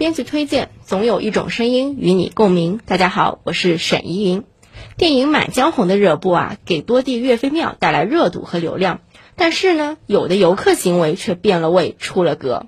编辑推荐，总有一种声音与你共鸣。大家好，我是沈怡云。电影《满江红》的热播啊，给多地岳飞庙带来热度和流量。但是呢，有的游客行为却变了味，出了格。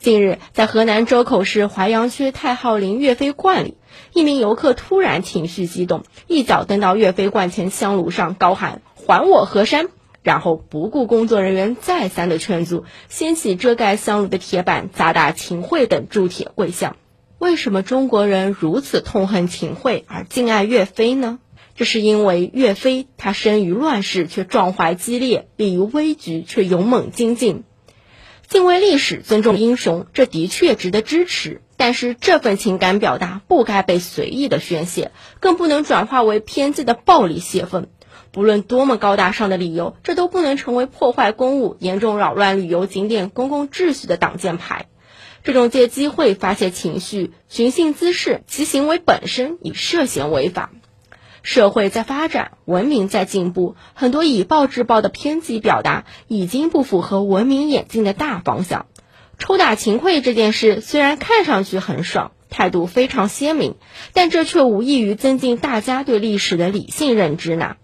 近日，在河南周口市淮阳区太昊陵岳飞观里，一名游客突然情绪激动，一脚蹬到岳飞观前香炉上，高喊“还我河山”。然后不顾工作人员再三的劝阻，掀起遮盖香炉的铁板，砸打秦桧等铸铁跪像。为什么中国人如此痛恨秦桧而敬爱岳飞呢？这是因为岳飞他生于乱世却壮怀激烈，立于危局却勇猛精进。敬畏历史，尊重英雄，这的确值得支持。但是这份情感表达不该被随意的宣泄，更不能转化为偏激的暴力泄愤。不论多么高大上的理由，这都不能成为破坏公务、严重扰乱旅游景点公共秩序的挡箭牌。这种借机会发泄情绪、寻衅滋事，其行为本身已涉嫌违法。社会在发展，文明在进步，很多以暴制暴的偏激表达已经不符合文明演进的大方向。抽打秦桧这件事虽然看上去很爽，态度非常鲜明，但这却无异于增进大家对历史的理性认知呢。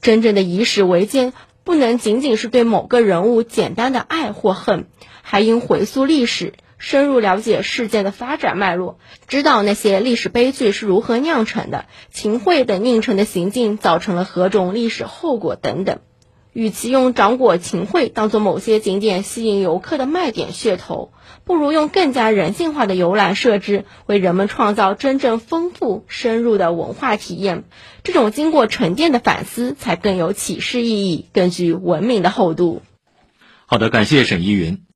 真正的以史为鉴，不能仅仅是对某个人物简单的爱或恨，还应回溯历史，深入了解事件的发展脉络，知道那些历史悲剧是如何酿成的，秦桧等佞臣的行径造成了何种历史后果等等。与其用掌果秦桧当做某些景点吸引游客的卖点噱头，不如用更加人性化的游览设置，为人们创造真正丰富深入的文化体验。这种经过沉淀的反思，才更有启示意义，更具文明的厚度。好的，感谢沈依云。